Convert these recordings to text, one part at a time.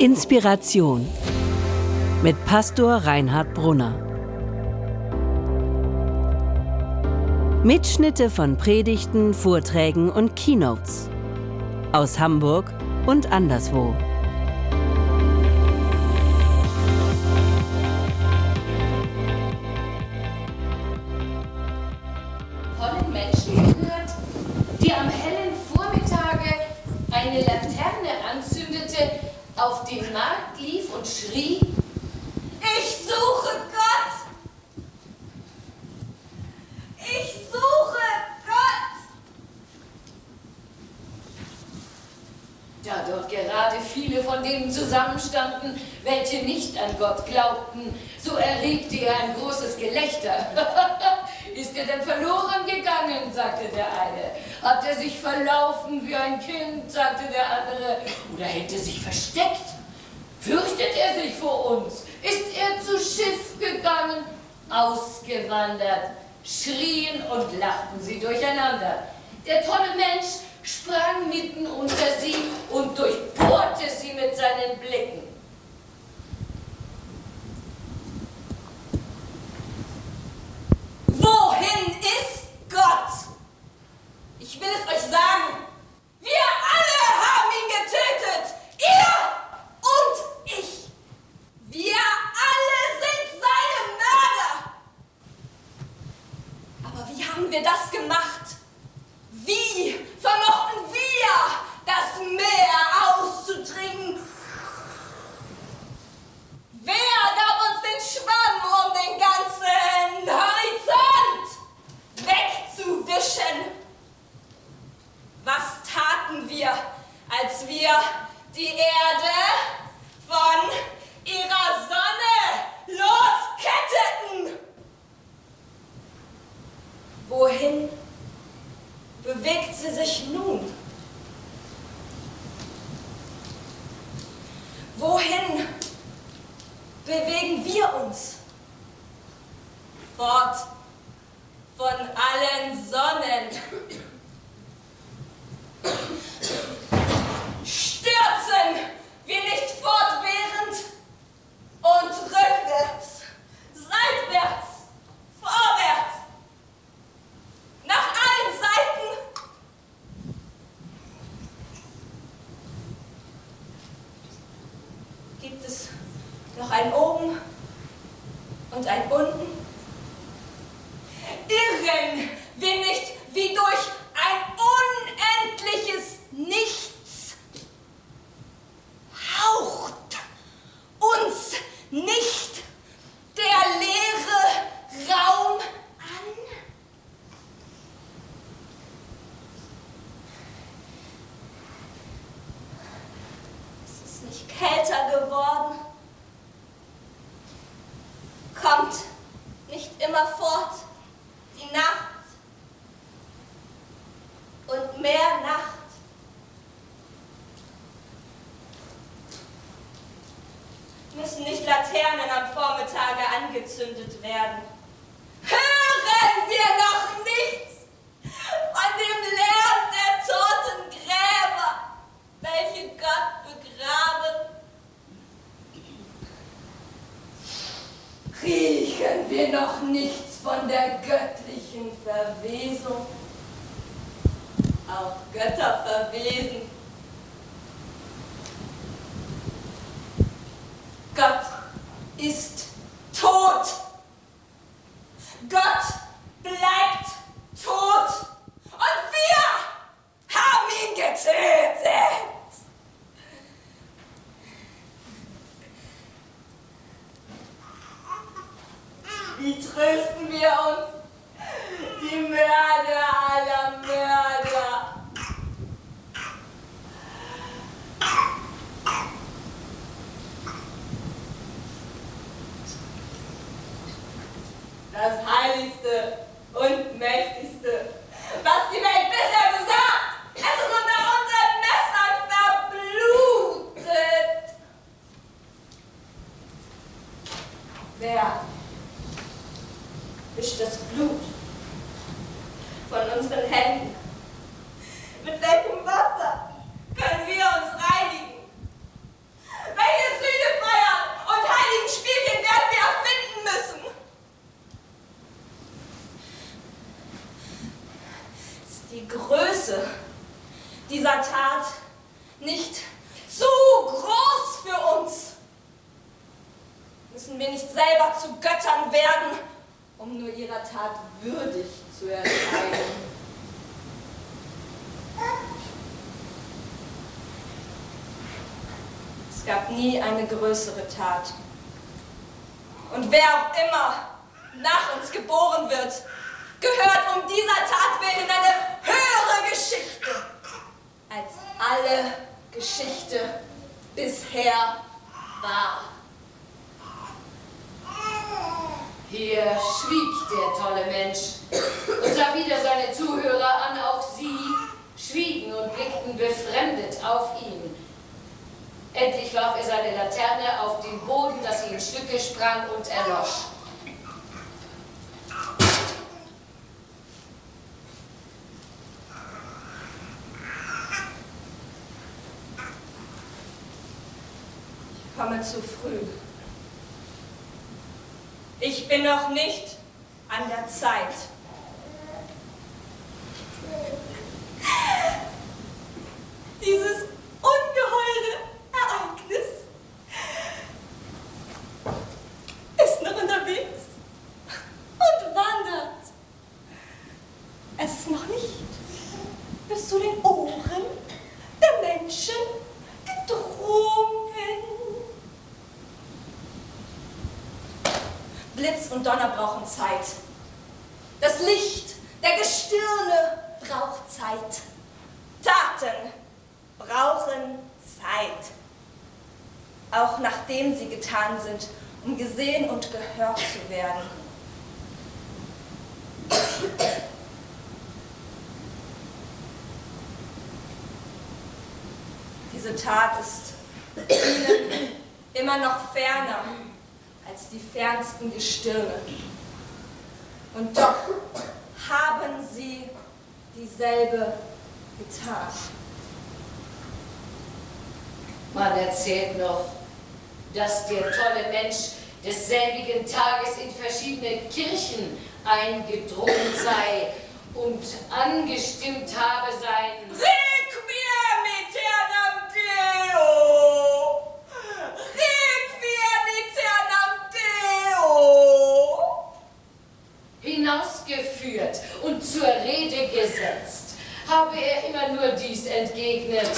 Inspiration mit Pastor Reinhard Brunner. Mitschnitte von Predigten, Vorträgen und Keynotes aus Hamburg und anderswo. Großes Gelächter. Ist er denn verloren gegangen, sagte der eine. Hat er sich verlaufen wie ein Kind, sagte der andere. Oder hätte sich versteckt? Fürchtet er sich vor uns? Ist er zu Schiff gegangen? Ausgewandert? Schrien und lachten sie durcheinander. Der tolle Mensch sprang mitten unter sie und durchbohrte sie mit seinen Blicken. Wohin ist Gott? Ich will es euch sagen. Wir alle haben ihn getötet. Ihr und ich. Wir alle sind seine Mörder. Aber wie haben wir das gemacht? Wie vermochten wir, das Meer auszudringen? Vormittage angezündet werden? Hören wir noch nichts von dem Lärm der toten Gräber, welche Gott begraben? Riechen wir noch nichts von der göttlichen Verwesung? Auch Götter verwesen. Gott ist tot. Gott bleibt tot. Und wir haben ihn getötet. Wie trösten wir uns? Die Mörder aller Mörder. Das Heiligste und Mächtigste, was die Welt bisher besagt, es ist unter unseren Messern verblutet. Wer wischt das Blut von unseren Händen? Mit welchem Wasser können wir uns reinigen? Welche Größe dieser Tat nicht zu groß für uns? Müssen wir nicht selber zu Göttern werden, um nur ihrer Tat würdig zu erscheinen? Es gab nie eine größere Tat. Und wer auch immer nach uns geboren wird, gehört um dieser Tat willen in eine höhere Geschichte, als alle Geschichte bisher war. Hier schwieg der tolle Mensch und sah wieder seine Zuhörer an, auch sie schwiegen und blickten befremdet auf ihn. Endlich warf er seine Laterne auf den Boden, dass sie in Stücke sprang und erlosch. Ich komme zu früh. Ich bin noch nicht an der Zeit. Dieses ungeheure Ereignis ist noch unterwegs und wandert. Es ist noch nicht bis zu den Ohren der Menschen gedrungen. Blitz und Donner brauchen Zeit. Das Licht der Gestirne braucht Zeit. Taten brauchen Zeit. Auch nachdem sie getan sind, um gesehen und gehört zu werden. Diese Tat ist ihnen immer noch ferner als die fernsten Gestirne. Und doch haben sie dieselbe getan. Man erzählt noch, dass der tolle Mensch desselbigen Tages in verschiedene Kirchen eingedrungen sei und angestimmt habe sein Habe er immer nur dies entgegnet.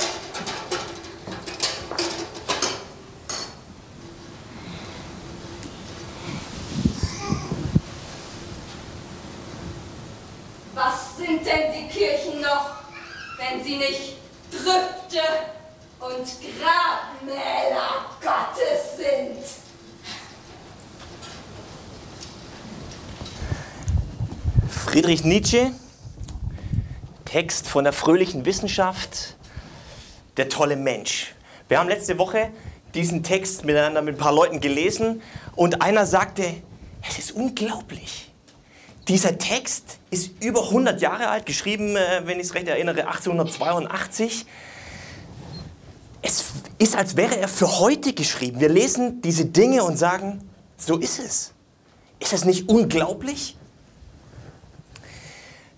Was sind denn die Kirchen noch, wenn sie nicht Trüfte und Grabmäler Gottes sind? Friedrich Nietzsche, Text von der fröhlichen Wissenschaft, der tolle Mensch. Wir haben letzte Woche diesen Text miteinander mit ein paar Leuten gelesen und einer sagte, es ist unglaublich. Dieser Text ist über 100 Jahre alt, geschrieben, äh, wenn ich es recht erinnere, 1882. Es ist, als wäre er für heute geschrieben. Wir lesen diese Dinge und sagen, so ist es. Ist das nicht unglaublich?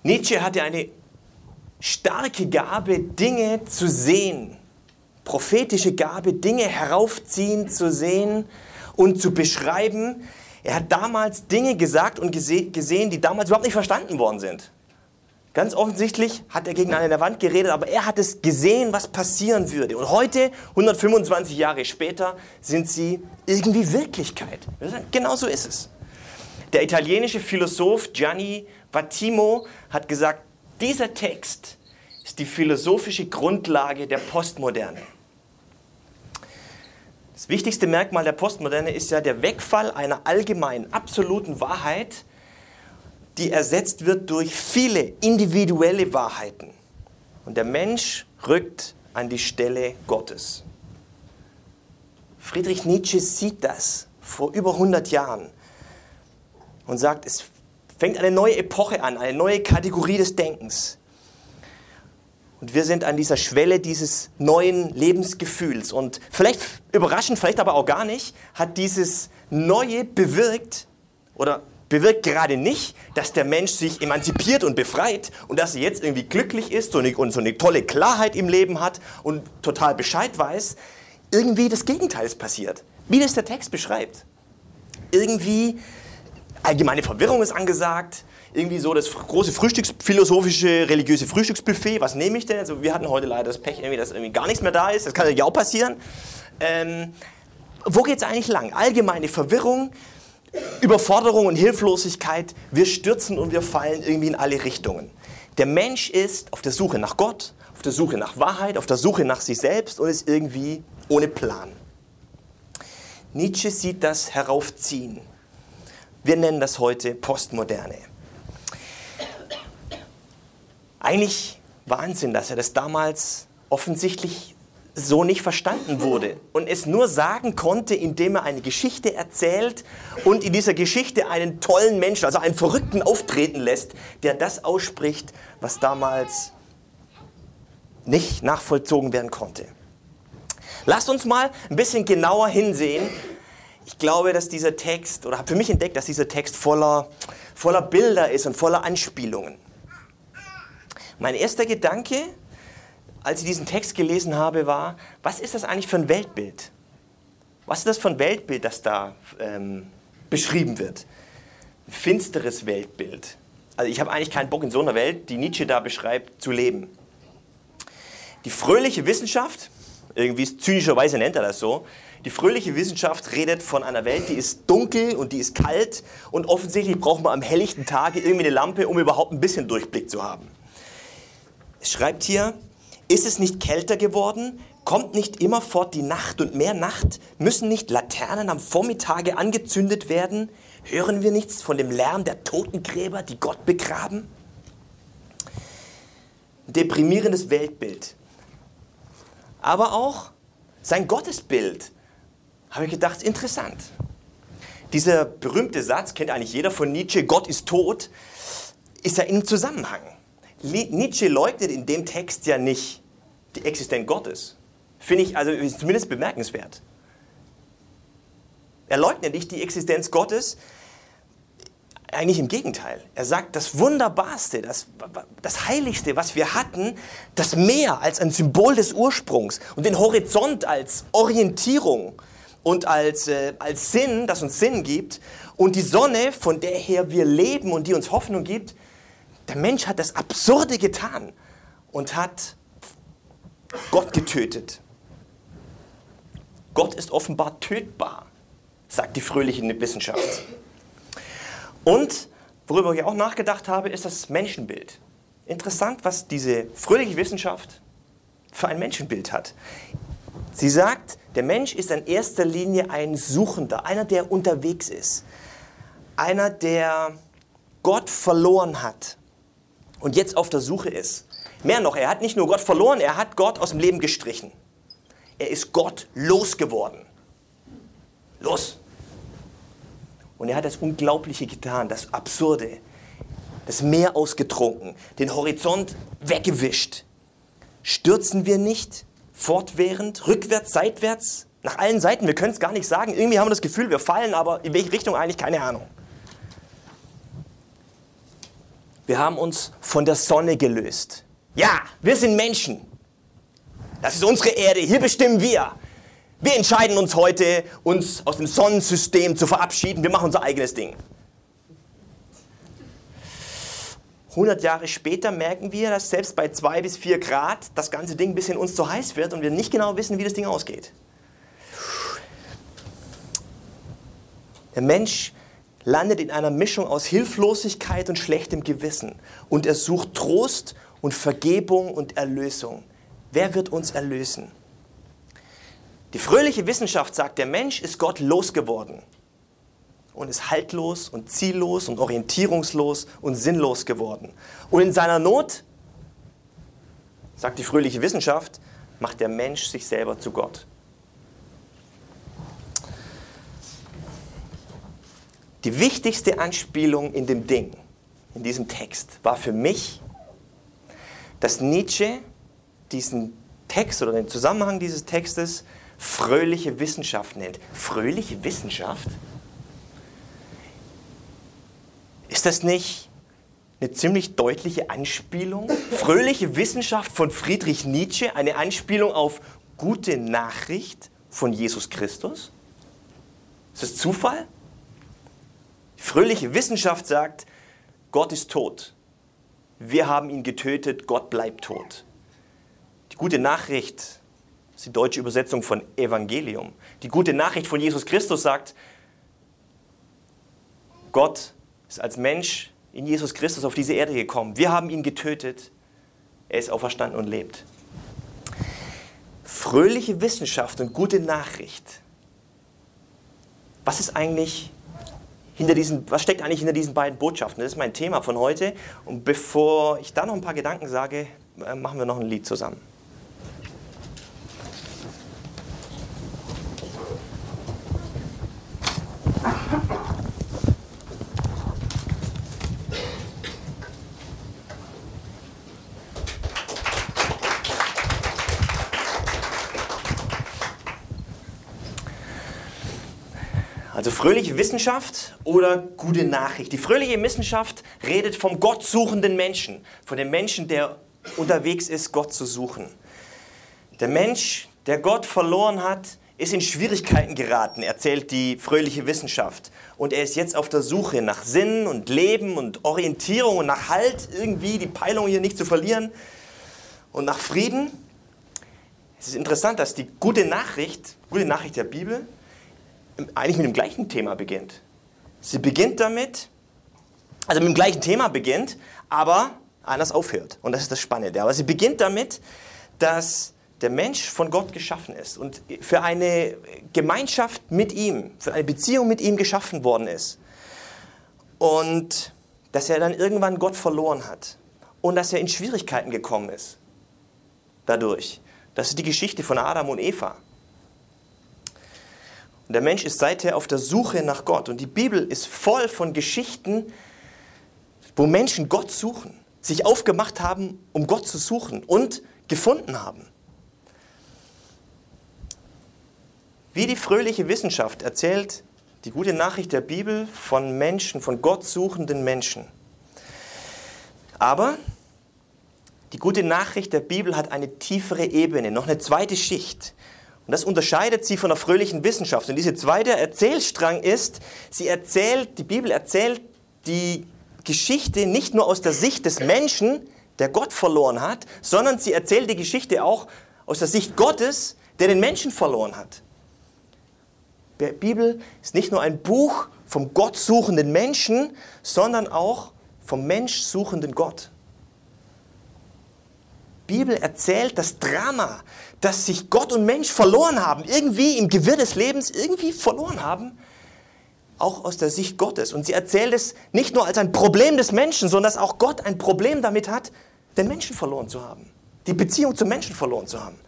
Nietzsche hatte eine starke Gabe, Dinge zu sehen. Prophetische Gabe, Dinge heraufziehen zu sehen und zu beschreiben. Er hat damals Dinge gesagt und gese gesehen, die damals überhaupt nicht verstanden worden sind. Ganz offensichtlich hat er gegen eine Wand geredet, aber er hat es gesehen, was passieren würde. Und heute, 125 Jahre später, sind sie irgendwie Wirklichkeit. Genau so ist es. Der italienische Philosoph Gianni Vattimo hat gesagt, dieser Text ist die philosophische Grundlage der Postmoderne. Das wichtigste Merkmal der Postmoderne ist ja der Wegfall einer allgemeinen, absoluten Wahrheit, die ersetzt wird durch viele individuelle Wahrheiten. Und der Mensch rückt an die Stelle Gottes. Friedrich Nietzsche sieht das vor über 100 Jahren und sagt, es fängt eine neue Epoche an, eine neue Kategorie des Denkens. Und wir sind an dieser Schwelle dieses neuen Lebensgefühls. Und vielleicht überraschend, vielleicht aber auch gar nicht, hat dieses Neue bewirkt oder bewirkt gerade nicht, dass der Mensch sich emanzipiert und befreit und dass er jetzt irgendwie glücklich ist und so eine tolle Klarheit im Leben hat und total Bescheid weiß. Irgendwie das Gegenteil ist passiert. Wie das der Text beschreibt. Irgendwie allgemeine Verwirrung ist angesagt. Irgendwie so das große Frühstücksphilosophische, religiöse Frühstücksbuffet. Was nehme ich denn? Also wir hatten heute leider das Pech, irgendwie, dass irgendwie gar nichts mehr da ist. Das kann ja auch passieren. Ähm, wo geht es eigentlich lang? Allgemeine Verwirrung, Überforderung und Hilflosigkeit. Wir stürzen und wir fallen irgendwie in alle Richtungen. Der Mensch ist auf der Suche nach Gott, auf der Suche nach Wahrheit, auf der Suche nach sich selbst und ist irgendwie ohne Plan. Nietzsche sieht das heraufziehen. Wir nennen das heute Postmoderne. Eigentlich Wahnsinn, dass er das damals offensichtlich so nicht verstanden wurde und es nur sagen konnte, indem er eine Geschichte erzählt und in dieser Geschichte einen tollen Menschen, also einen Verrückten auftreten lässt, der das ausspricht, was damals nicht nachvollzogen werden konnte. Lasst uns mal ein bisschen genauer hinsehen. Ich glaube, dass dieser Text, oder habe für mich entdeckt, dass dieser Text voller, voller Bilder ist und voller Anspielungen. Mein erster Gedanke als ich diesen Text gelesen habe, war, was ist das eigentlich für ein Weltbild? Was ist das für ein Weltbild, das da ähm, beschrieben wird? Ein finsteres Weltbild. Also ich habe eigentlich keinen Bock in so einer Welt, die Nietzsche da beschreibt, zu leben. Die fröhliche Wissenschaft, irgendwie zynischerweise nennt er das so, die fröhliche Wissenschaft redet von einer Welt, die ist dunkel und die ist kalt und offensichtlich braucht man am helllichten Tage irgendwie eine Lampe, um überhaupt ein bisschen Durchblick zu haben. Es schreibt hier, ist es nicht kälter geworden? Kommt nicht immerfort die Nacht und mehr Nacht? Müssen nicht Laternen am Vormittage angezündet werden? Hören wir nichts von dem Lärm der Totengräber, die Gott begraben? Deprimierendes Weltbild. Aber auch sein Gottesbild, habe ich gedacht, interessant. Dieser berühmte Satz, kennt eigentlich jeder von Nietzsche, Gott ist tot, ist ja im Zusammenhang. Nietzsche leugnet in dem Text ja nicht die Existenz Gottes. Finde ich also zumindest bemerkenswert. Er leugnet nicht die Existenz Gottes, eigentlich im Gegenteil. Er sagt, das Wunderbarste, das, das Heiligste, was wir hatten, das Meer als ein Symbol des Ursprungs und den Horizont als Orientierung und als, äh, als Sinn, das uns Sinn gibt und die Sonne, von der her wir leben und die uns Hoffnung gibt. Der Mensch hat das Absurde getan und hat Gott getötet. Gott ist offenbar tötbar, sagt die fröhliche Wissenschaft. Und worüber ich auch nachgedacht habe, ist das Menschenbild. Interessant, was diese fröhliche Wissenschaft für ein Menschenbild hat. Sie sagt, der Mensch ist in erster Linie ein Suchender, einer, der unterwegs ist, einer, der Gott verloren hat und jetzt auf der Suche ist. Mehr noch, er hat nicht nur Gott verloren, er hat Gott aus dem Leben gestrichen. Er ist Gott losgeworden. Los. Und er hat das Unglaubliche getan, das Absurde, das Meer ausgetrunken, den Horizont weggewischt. Stürzen wir nicht fortwährend, rückwärts, seitwärts, nach allen Seiten? Wir können es gar nicht sagen. Irgendwie haben wir das Gefühl, wir fallen, aber in welche Richtung eigentlich keine Ahnung. Wir haben uns von der Sonne gelöst. Ja, wir sind Menschen. Das ist unsere Erde, hier bestimmen wir. Wir entscheiden uns heute, uns aus dem Sonnensystem zu verabschieden. Wir machen unser eigenes Ding. 100 Jahre später merken wir, dass selbst bei 2 bis 4 Grad das ganze Ding ein bisschen uns zu heiß wird und wir nicht genau wissen, wie das Ding ausgeht. Der Mensch landet in einer Mischung aus Hilflosigkeit und schlechtem Gewissen und er sucht Trost und Vergebung und Erlösung. Wer wird uns erlösen? Die fröhliche Wissenschaft sagt, der Mensch ist Gott losgeworden und ist haltlos und ziellos und orientierungslos und sinnlos geworden. Und in seiner Not, sagt die fröhliche Wissenschaft, macht der Mensch sich selber zu Gott. Die wichtigste Anspielung in dem Ding, in diesem Text, war für mich dass Nietzsche diesen Text oder den Zusammenhang dieses Textes fröhliche Wissenschaft nennt. Fröhliche Wissenschaft? Ist das nicht eine ziemlich deutliche Anspielung? Fröhliche Wissenschaft von Friedrich Nietzsche, eine Anspielung auf gute Nachricht von Jesus Christus? Ist das Zufall? Fröhliche Wissenschaft sagt, Gott ist tot. Wir haben ihn getötet, Gott bleibt tot. Die gute Nachricht ist die deutsche Übersetzung von Evangelium. Die gute Nachricht von Jesus Christus sagt, Gott ist als Mensch in Jesus Christus auf diese Erde gekommen. Wir haben ihn getötet. Er ist auferstanden und lebt. Fröhliche Wissenschaft und gute Nachricht. Was ist eigentlich hinter diesen, was steckt eigentlich hinter diesen beiden Botschaften? Das ist mein Thema von heute. Und bevor ich da noch ein paar Gedanken sage, äh, machen wir noch ein Lied zusammen. Also fröhliche Wissenschaft oder gute Nachricht. Die fröhliche Wissenschaft redet vom gottsuchenden Menschen, von dem Menschen, der unterwegs ist, Gott zu suchen. Der Mensch, der Gott verloren hat, ist in Schwierigkeiten geraten, erzählt die fröhliche Wissenschaft. Und er ist jetzt auf der Suche nach Sinn und Leben und Orientierung und nach Halt, irgendwie die Peilung hier nicht zu verlieren und nach Frieden. Es ist interessant, dass die gute Nachricht, gute Nachricht der Bibel, eigentlich mit dem gleichen Thema beginnt. Sie beginnt damit, also mit dem gleichen Thema beginnt, aber anders aufhört. Und das ist das Spannende. Aber sie beginnt damit, dass der Mensch von Gott geschaffen ist und für eine Gemeinschaft mit ihm, für eine Beziehung mit ihm geschaffen worden ist. Und dass er dann irgendwann Gott verloren hat und dass er in Schwierigkeiten gekommen ist dadurch. Das ist die Geschichte von Adam und Eva. Und der Mensch ist seither auf der Suche nach Gott. Und die Bibel ist voll von Geschichten, wo Menschen Gott suchen, sich aufgemacht haben, um Gott zu suchen und gefunden haben. Wie die fröhliche Wissenschaft erzählt die gute Nachricht der Bibel von Menschen, von Gott suchenden Menschen. Aber die gute Nachricht der Bibel hat eine tiefere Ebene, noch eine zweite Schicht. Und das unterscheidet sie von der fröhlichen Wissenschaft. Und dieser zweite Erzählstrang ist, sie erzählt, die Bibel erzählt die Geschichte nicht nur aus der Sicht des Menschen, der Gott verloren hat, sondern sie erzählt die Geschichte auch aus der Sicht Gottes, der den Menschen verloren hat. Die Bibel ist nicht nur ein Buch vom Gott suchenden Menschen, sondern auch vom Mensch suchenden Gott. Bibel erzählt das Drama, dass sich Gott und Mensch verloren haben, irgendwie im Gewirr des Lebens irgendwie verloren haben, auch aus der Sicht Gottes. Und sie erzählt es nicht nur als ein Problem des Menschen, sondern dass auch Gott ein Problem damit hat, den Menschen verloren zu haben, die Beziehung zum Menschen verloren zu haben.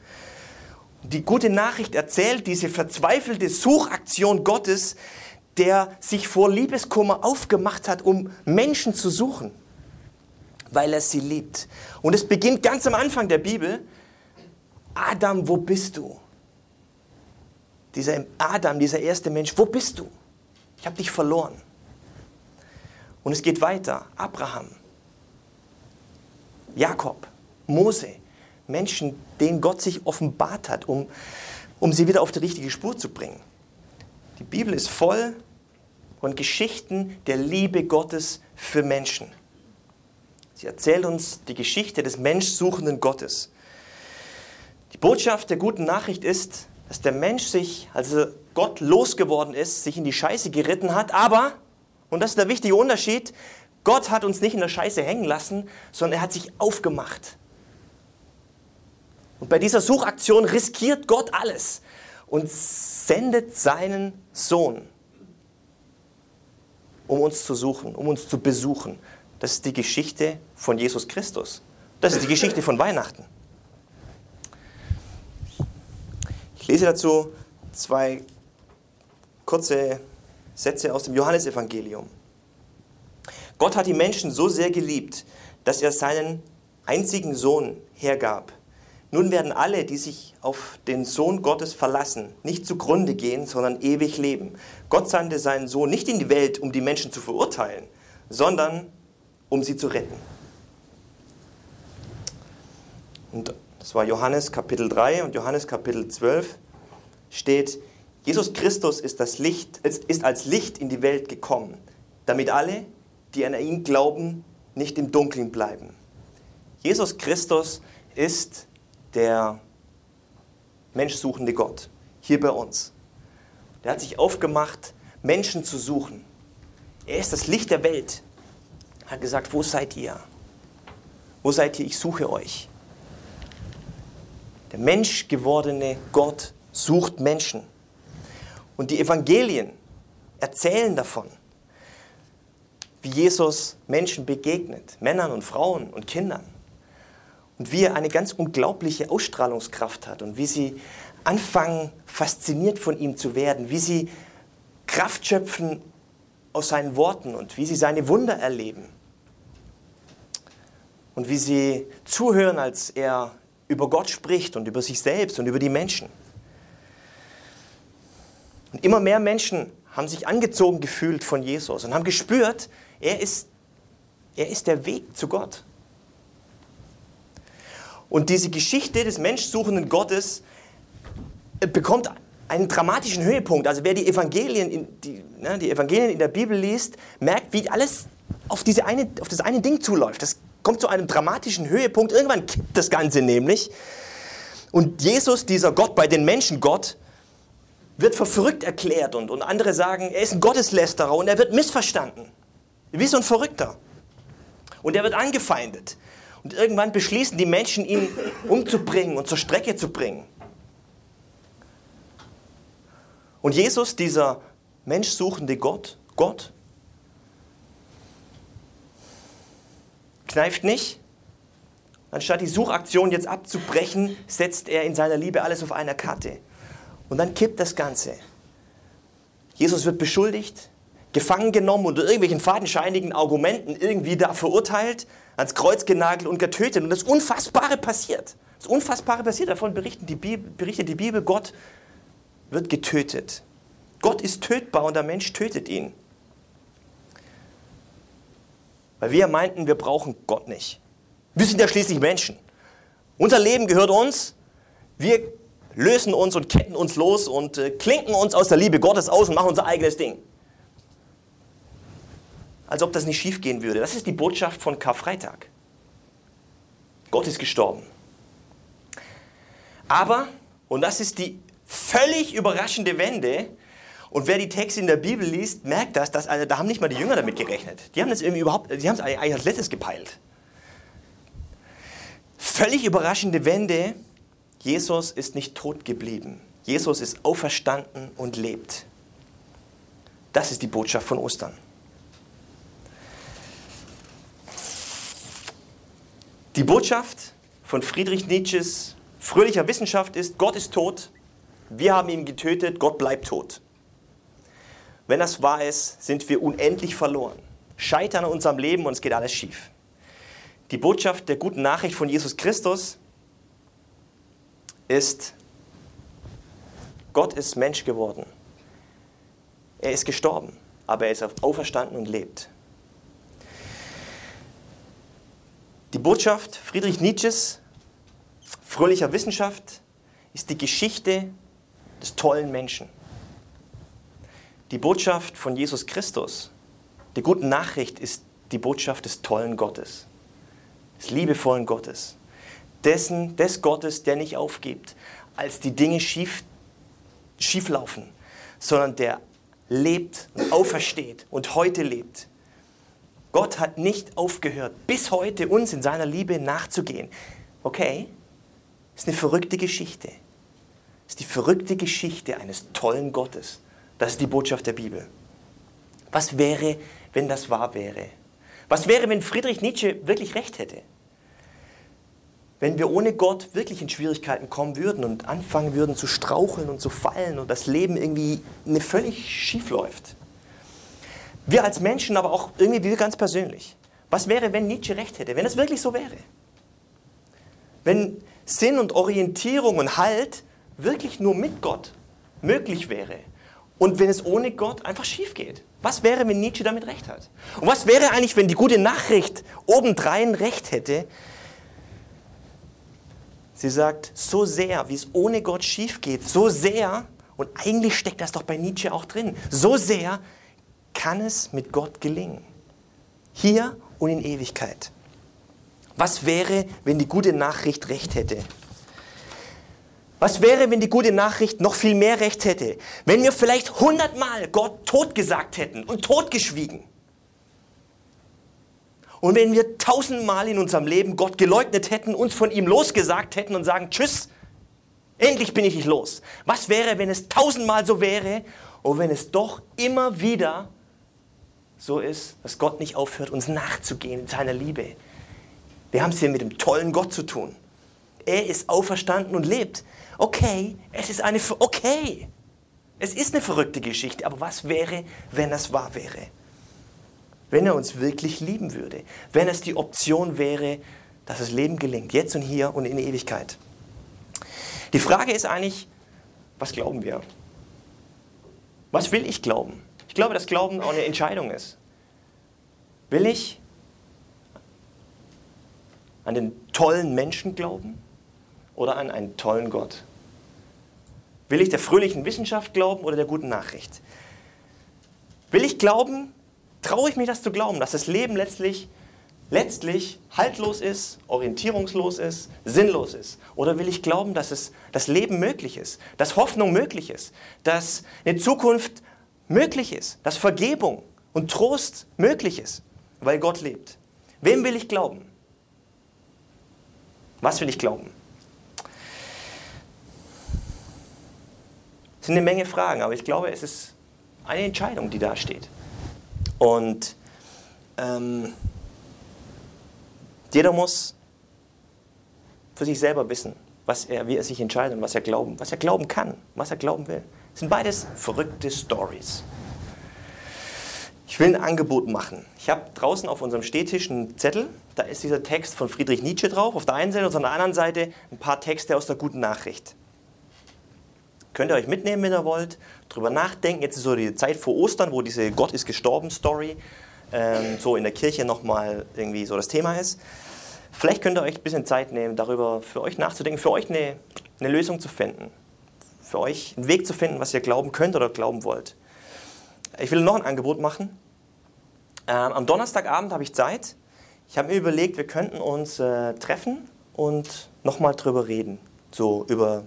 Die gute Nachricht erzählt diese verzweifelte Suchaktion Gottes, der sich vor Liebeskummer aufgemacht hat, um Menschen zu suchen weil er sie liebt. Und es beginnt ganz am Anfang der Bibel. Adam, wo bist du? Dieser Adam, dieser erste Mensch, wo bist du? Ich habe dich verloren. Und es geht weiter. Abraham, Jakob, Mose, Menschen, denen Gott sich offenbart hat, um, um sie wieder auf die richtige Spur zu bringen. Die Bibel ist voll von Geschichten der Liebe Gottes für Menschen. Sie erzählt uns die Geschichte des menschsuchenden Gottes. Die Botschaft der guten Nachricht ist, dass der Mensch sich, als er Gott losgeworden ist, sich in die Scheiße geritten hat, aber, und das ist der wichtige Unterschied, Gott hat uns nicht in der Scheiße hängen lassen, sondern er hat sich aufgemacht. Und bei dieser Suchaktion riskiert Gott alles und sendet seinen Sohn, um uns zu suchen, um uns zu besuchen. Das ist die Geschichte von Jesus Christus. Das ist die Geschichte von Weihnachten. Ich lese dazu zwei kurze Sätze aus dem Johannesevangelium. Gott hat die Menschen so sehr geliebt, dass er seinen einzigen Sohn hergab. Nun werden alle, die sich auf den Sohn Gottes verlassen, nicht zugrunde gehen, sondern ewig leben. Gott sandte seinen Sohn nicht in die Welt, um die Menschen zu verurteilen, sondern um sie zu retten. Und das war Johannes Kapitel 3 und Johannes Kapitel 12 steht, Jesus Christus ist, das Licht, ist als Licht in die Welt gekommen, damit alle, die an ihn glauben, nicht im Dunkeln bleiben. Jesus Christus ist der menschsuchende Gott hier bei uns. Der hat sich aufgemacht, Menschen zu suchen. Er ist das Licht der Welt. Hat gesagt, wo seid ihr? Wo seid ihr? Ich suche euch. Der menschgewordene Gott sucht Menschen. Und die Evangelien erzählen davon, wie Jesus Menschen begegnet, Männern und Frauen und Kindern. Und wie er eine ganz unglaubliche Ausstrahlungskraft hat und wie sie anfangen, fasziniert von ihm zu werden, wie sie Kraft schöpfen aus seinen Worten und wie sie seine Wunder erleben. Und wie sie zuhören, als er über Gott spricht und über sich selbst und über die Menschen. Und immer mehr Menschen haben sich angezogen gefühlt von Jesus und haben gespürt, er ist, er ist der Weg zu Gott. Und diese Geschichte des menschsuchenden Gottes äh, bekommt einen dramatischen Höhepunkt. Also wer die Evangelien in, die, ne, die Evangelien in der Bibel liest, merkt, wie alles auf, diese eine, auf das eine Ding zuläuft. Das kommt zu einem dramatischen Höhepunkt. Irgendwann kippt das Ganze nämlich. Und Jesus, dieser Gott bei den Menschen Gott, wird für verrückt erklärt und, und andere sagen, er ist ein Gotteslästerer und er wird missverstanden. Wie so ein Verrückter. Und er wird angefeindet. Und irgendwann beschließen die Menschen, ihn umzubringen und zur Strecke zu bringen. Und Jesus, dieser menschsuchende Gott, Gott, kneift nicht. Anstatt die Suchaktion jetzt abzubrechen, setzt er in seiner Liebe alles auf einer Karte. Und dann kippt das Ganze. Jesus wird beschuldigt, gefangen genommen unter irgendwelchen fadenscheinigen Argumenten irgendwie da verurteilt, ans Kreuz genagelt und getötet. Und das Unfassbare passiert. Das Unfassbare passiert. Davon berichtet die Bibel, berichtet die Bibel Gott wird getötet. Gott ist tötbar und der Mensch tötet ihn. Weil wir meinten, wir brauchen Gott nicht. Wir sind ja schließlich Menschen. Unser Leben gehört uns. Wir lösen uns und ketten uns los und äh, klinken uns aus der Liebe Gottes aus und machen unser eigenes Ding. Als ob das nicht schiefgehen würde. Das ist die Botschaft von Karfreitag. Gott ist gestorben. Aber, und das ist die völlig überraschende Wende, und wer die Texte in der Bibel liest, merkt das, dass, also, da haben nicht mal die Jünger damit gerechnet. Die haben überhaupt, die haben es eigentlich als letztes gepeilt. Völlig überraschende Wende, Jesus ist nicht tot geblieben. Jesus ist auferstanden und lebt. Das ist die Botschaft von Ostern. Die Botschaft von Friedrich Nietzsches fröhlicher Wissenschaft ist, Gott ist tot, wir haben ihn getötet, Gott bleibt tot. Wenn das wahr ist, sind wir unendlich verloren, scheitern in unserem Leben und es geht alles schief. Die Botschaft der guten Nachricht von Jesus Christus ist, Gott ist Mensch geworden. Er ist gestorben, aber er ist auferstanden und lebt. Die Botschaft Friedrich Nietzsches fröhlicher Wissenschaft ist die Geschichte des tollen Menschen. Die Botschaft von Jesus Christus, die guten Nachricht ist die Botschaft des tollen Gottes, des liebevollen Gottes dessen, des Gottes, der nicht aufgibt, als die Dinge schief, schief laufen, sondern der lebt und aufersteht und heute lebt. Gott hat nicht aufgehört, bis heute uns in seiner Liebe nachzugehen. Okay, ist eine verrückte Geschichte. Ist die verrückte Geschichte eines tollen Gottes. Das ist die Botschaft der Bibel. Was wäre, wenn das wahr wäre? Was wäre, wenn Friedrich Nietzsche wirklich recht hätte? wenn wir ohne Gott wirklich in Schwierigkeiten kommen würden und anfangen würden zu straucheln und zu fallen und das Leben irgendwie ne völlig schief läuft. Wir als Menschen, aber auch irgendwie wir ganz persönlich. Was wäre, wenn Nietzsche recht hätte, wenn es wirklich so wäre? Wenn Sinn und Orientierung und Halt wirklich nur mit Gott möglich wäre und wenn es ohne Gott einfach schief geht? Was wäre, wenn Nietzsche damit recht hat? Und was wäre eigentlich, wenn die gute Nachricht obendrein recht hätte? Sie sagt, so sehr, wie es ohne Gott schief geht, so sehr, und eigentlich steckt das doch bei Nietzsche auch drin, so sehr kann es mit Gott gelingen. Hier und in Ewigkeit. Was wäre, wenn die gute Nachricht recht hätte? Was wäre, wenn die gute Nachricht noch viel mehr Recht hätte? Wenn wir vielleicht hundertmal Gott tot gesagt hätten und totgeschwiegen. Und wenn wir tausendmal in unserem Leben Gott geleugnet hätten, uns von ihm losgesagt hätten und sagen, tschüss, endlich bin ich nicht los. Was wäre, wenn es tausendmal so wäre und wenn es doch immer wieder so ist, dass Gott nicht aufhört, uns nachzugehen in seiner Liebe. Wir haben es hier mit dem tollen Gott zu tun. Er ist auferstanden und lebt. Okay, es ist eine, okay, es ist eine verrückte Geschichte, aber was wäre, wenn das wahr wäre? Wenn er uns wirklich lieben würde, wenn es die Option wäre, dass das Leben gelingt, jetzt und hier und in Ewigkeit. Die Frage ist eigentlich, was glauben wir? Was will ich glauben? Ich glaube, dass Glauben auch eine Entscheidung ist. Will ich an den tollen Menschen glauben oder an einen tollen Gott? Will ich der fröhlichen Wissenschaft glauben oder der guten Nachricht? Will ich glauben, traue ich mich das zu glauben, dass das Leben letztlich, letztlich haltlos ist, orientierungslos ist, sinnlos ist? Oder will ich glauben, dass es, das Leben möglich ist, dass Hoffnung möglich ist, dass eine Zukunft möglich ist, dass Vergebung und Trost möglich ist, weil Gott lebt. Wem will ich glauben? Was will ich glauben? Es sind eine Menge Fragen, aber ich glaube, es ist eine Entscheidung, die da steht. Und ähm, jeder muss für sich selber wissen, was er, wie er sich entscheidet und was er glauben, was er glauben kann, was er glauben will. Das sind beides verrückte Stories. Ich will ein Angebot machen. Ich habe draußen auf unserem Stehtisch einen Zettel. Da ist dieser Text von Friedrich Nietzsche drauf. Auf der einen Seite und auf der anderen Seite ein paar Texte aus der guten Nachricht. Könnt ihr euch mitnehmen, wenn ihr wollt, drüber nachdenken. Jetzt ist so die Zeit vor Ostern, wo diese Gott ist gestorben Story ähm, so in der Kirche nochmal irgendwie so das Thema ist. Vielleicht könnt ihr euch ein bisschen Zeit nehmen, darüber für euch nachzudenken, für euch eine, eine Lösung zu finden für euch einen Weg zu finden, was ihr glauben könnt oder glauben wollt. Ich will noch ein Angebot machen. Ähm, am Donnerstagabend habe ich Zeit. Ich habe mir überlegt, wir könnten uns äh, treffen und nochmal drüber reden. So über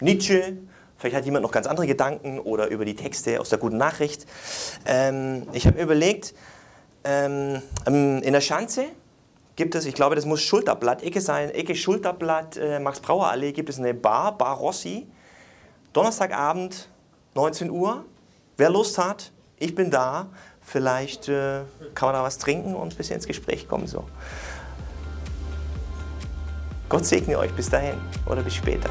Nietzsche, vielleicht hat jemand noch ganz andere Gedanken oder über die Texte aus der guten Nachricht. Ähm, ich habe mir überlegt, ähm, in der Schanze gibt es, ich glaube, das muss Schulterblatt, Ecke sein, Ecke Schulterblatt, äh, Max-Brauer-Allee, gibt es eine Bar, Bar Rossi. Donnerstagabend, 19 Uhr. Wer Lust hat, ich bin da. Vielleicht äh, kann man da was trinken und ein bisschen ins Gespräch kommen. So. Gott segne euch bis dahin oder bis später.